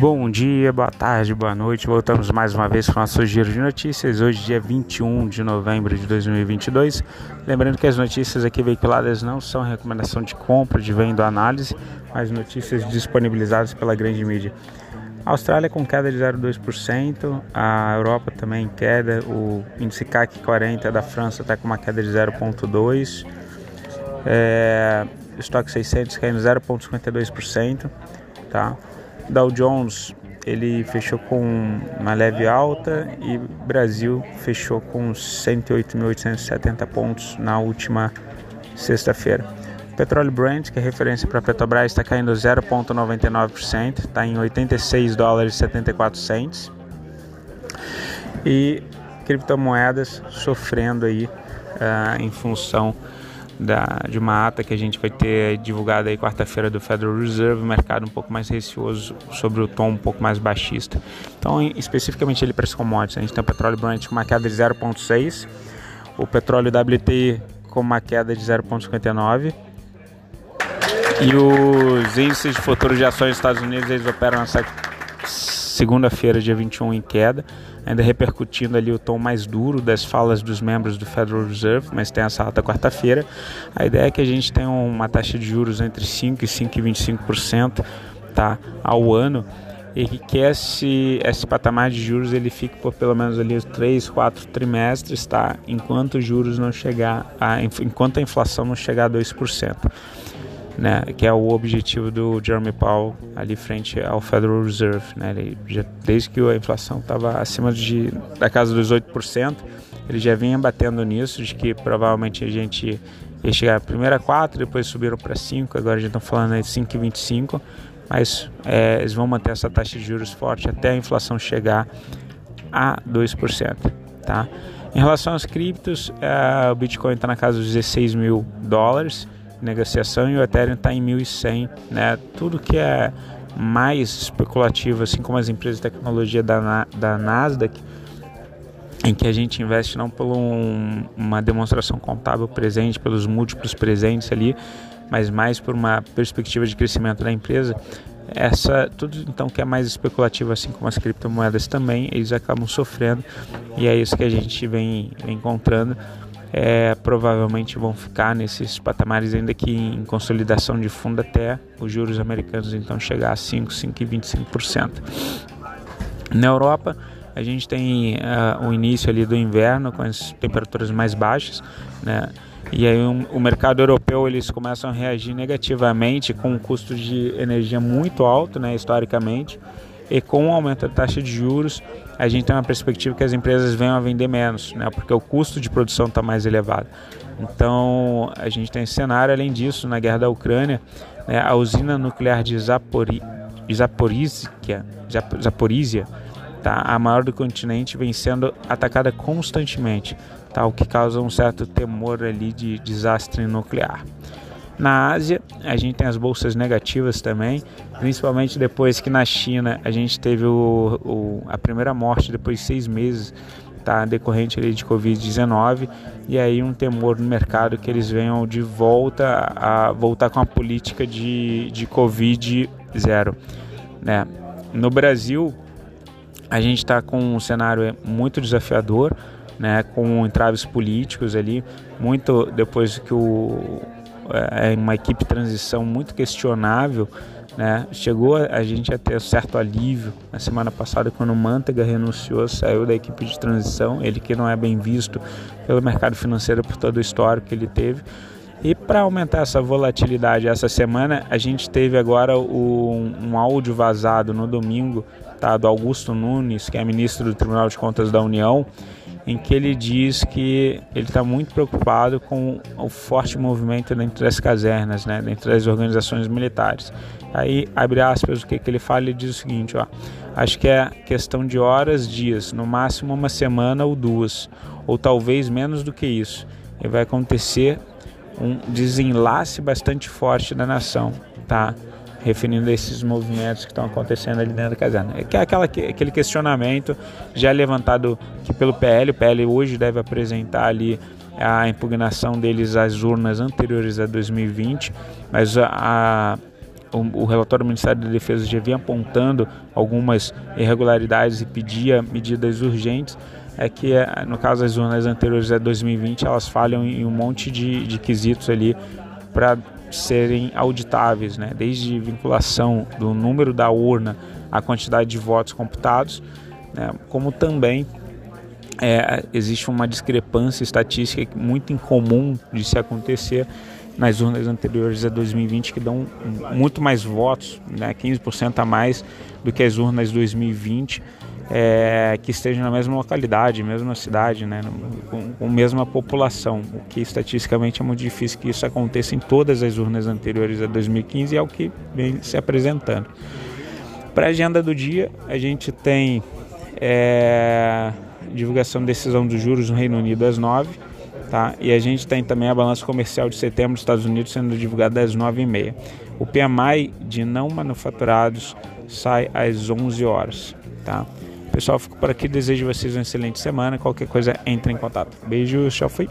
Bom dia, boa tarde, boa noite. Voltamos mais uma vez com o nosso giro de notícias. Hoje, dia 21 de novembro de 2022. Lembrando que as notícias aqui veiculadas não são recomendação de compra, de venda ou análise, mas notícias disponibilizadas pela grande mídia. A Austrália com queda de 0,2%, a Europa também queda, o índice CAC 40 da França está com uma queda de 0,2%, é, o estoque 600 caindo 0,52%, tá? Dow Jones ele fechou com uma leve alta e Brasil fechou com 108.870 pontos na última sexta-feira. Petróleo Brent, que é referência para a Petrobras, está caindo 0,99%, está em 86 dólares e 74 cents. E criptomoedas sofrendo aí uh, em função da, de uma ata que a gente vai ter divulgada aí quarta-feira do Federal Reserve, mercado um pouco mais receoso sobre o tom um pouco mais baixista. Então, especificamente ele para as commodities, a gente tem o petróleo Brent com uma queda de 0,6, o petróleo WTI com uma queda de 0,59 e os índices de futuros de ações dos Estados Unidos eles operam nessa segunda-feira, dia 21, em queda, ainda repercutindo ali o tom mais duro das falas dos membros do Federal Reserve, mas tem essa alta quarta-feira. A ideia é que a gente tenha uma taxa de juros entre 5% e 5,25% tá, ao ano e que esse, esse patamar de juros ele fique por pelo menos ali os 3, 4 trimestres, tá? enquanto os juros não chegar, a, enquanto a inflação não chegar a 2% né, que é o objetivo do Jeremy Powell ali frente ao Federal Reserve, né, ele já, desde que a inflação estava acima de, da casa dos 8%, ele já vinha batendo nisso, de que provavelmente a gente ia chegar primeiro a 4, depois subiram para 5, agora a gente está falando de 5,25, mas é, eles vão manter essa taxa de juros forte até a inflação chegar a 2%, tá? Em relação aos criptos, é, o Bitcoin está na casa dos 16 mil dólares, negociação e o Ethereum está em 1.100, né? Tudo que é mais especulativo, assim como as empresas de tecnologia da, da Nasdaq, em que a gente investe não por um, uma demonstração contábil presente, pelos múltiplos presentes ali, mas mais por uma perspectiva de crescimento da empresa. Essa tudo então que é mais especulativo, assim como as criptomoedas também, eles acabam sofrendo e é isso que a gente vem, encontrando é, provavelmente vão ficar nesses patamares ainda que em consolidação de fundo até os juros americanos então chegar a 5, 5,25%. Na Europa, a gente tem uh, o início ali do inverno com as temperaturas mais baixas, né? E aí um, o mercado europeu eles começam a reagir negativamente com um custo de energia muito alto, né, historicamente e com o aumento da taxa de juros, a gente tem uma perspectiva que as empresas venham a vender menos, né, porque o custo de produção está mais elevado. Então, a gente tem esse cenário. Além disso, na guerra da Ucrânia, né, a usina nuclear de Zapori, Zaporizhia, tá, a maior do continente, vem sendo atacada constantemente, tá, o que causa um certo temor ali de desastre nuclear. Na Ásia, a gente tem as bolsas negativas também, principalmente depois que na China a gente teve o, o a primeira morte depois de seis meses tá, decorrente ali de Covid-19 e aí um temor no mercado que eles venham de volta a voltar com a política de, de Covid zero. Né? No Brasil, a gente está com um cenário muito desafiador, né, com entraves políticos ali, muito depois que o é, é uma equipe de transição muito questionável. Né? Chegou a gente a ter certo alívio na semana passada quando o Mantega renunciou, saiu da equipe de transição, ele que não é bem visto pelo mercado financeiro por todo o histórico que ele teve. E para aumentar essa volatilidade essa semana, a gente teve agora o, um áudio vazado no domingo tá, do Augusto Nunes, que é ministro do Tribunal de Contas da União, em que ele diz que ele está muito preocupado com o forte movimento dentro das casernas, né, dentro das organizações militares. Aí, abre aspas, o que, que ele fala, ele diz o seguinte, ó, acho que é questão de horas, dias, no máximo uma semana ou duas, ou talvez menos do que isso. E vai acontecer um desenlace bastante forte da nação, tá? Referindo a esses movimentos que estão acontecendo ali dentro da caserna. É, é aquela, aquele questionamento já levantado que pelo PL, o PL hoje deve apresentar ali a impugnação deles às urnas anteriores a 2020, mas a, a o, o, relatório do Ministério da Defesa já vinha apontando algumas irregularidades e pedia medidas urgentes, é que é, no caso das urnas anteriores a 2020 elas falham em um monte de, de quesitos ali para serem auditáveis, né? desde vinculação do número da urna à quantidade de votos computados, né? como também é, existe uma discrepância estatística muito incomum de se acontecer nas urnas anteriores a 2020 que dão muito mais votos, né, 15% a mais do que as urnas 2020 é, que estejam na mesma localidade, mesma cidade, né, com, a mesma população, o que estatisticamente é muito difícil que isso aconteça em todas as urnas anteriores a 2015 e é o que vem se apresentando. Para a agenda do dia, a gente tem é, divulgação da decisão dos juros no Reino Unido às 9 tá? E a gente tem também a balança comercial de setembro dos Estados Unidos sendo divulgada às 9h30. O PMI de não manufaturados sai às 11 horas, tá? Pessoal, fico por aqui. Desejo vocês uma excelente semana. Qualquer coisa, entre em contato. Beijo, tchau, fui.